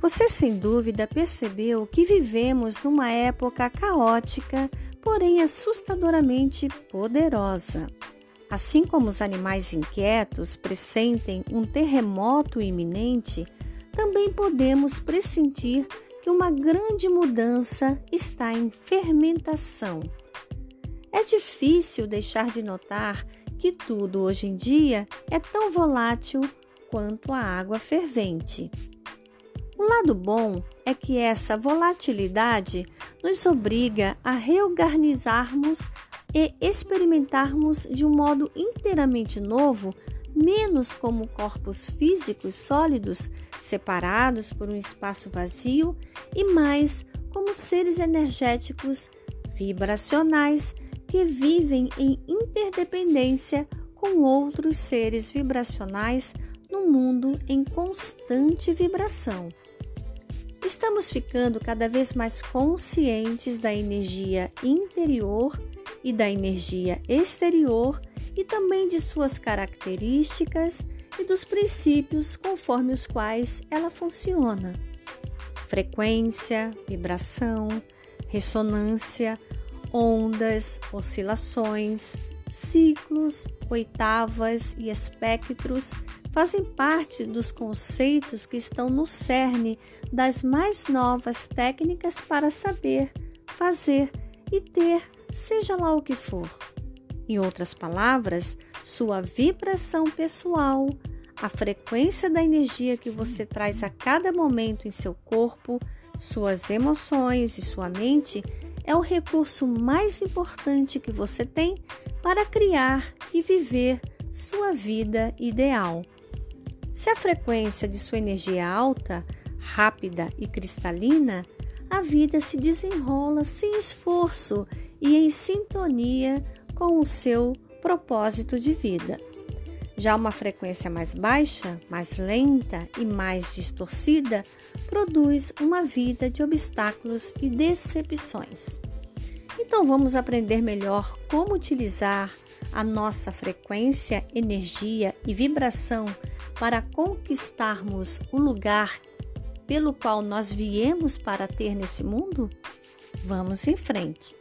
Você sem dúvida percebeu que vivemos numa época caótica, porém assustadoramente poderosa. Assim como os animais inquietos pressentem um terremoto iminente, também podemos pressentir que uma grande mudança está em fermentação. É difícil deixar de notar que tudo hoje em dia é tão volátil quanto a água fervente. O lado bom é que essa volatilidade nos obriga a reorganizarmos e experimentarmos de um modo inteiramente novo, menos como corpos físicos sólidos separados por um espaço vazio e mais como seres energéticos vibracionais que vivem em interdependência com outros seres vibracionais no mundo em constante vibração. Estamos ficando cada vez mais conscientes da energia interior e da energia exterior e também de suas características e dos princípios conforme os quais ela funciona. Frequência, vibração, ressonância, ondas, oscilações, ciclos, oitavas e espectros fazem parte dos conceitos que estão no cerne das mais novas técnicas para saber, fazer e ter, seja lá o que for. Em outras palavras, sua vibração pessoal, a frequência da energia que você traz a cada momento em seu corpo, suas emoções e sua mente é o recurso mais importante que você tem para criar e viver sua vida ideal. Se a frequência de sua energia é alta, rápida e cristalina, a vida se desenrola sem esforço e em sintonia com o seu propósito de vida. Já uma frequência mais baixa, mais lenta e mais distorcida produz uma vida de obstáculos e decepções. Então vamos aprender melhor como utilizar a nossa frequência, energia e vibração para conquistarmos o lugar pelo qual nós viemos para ter nesse mundo? Vamos em frente.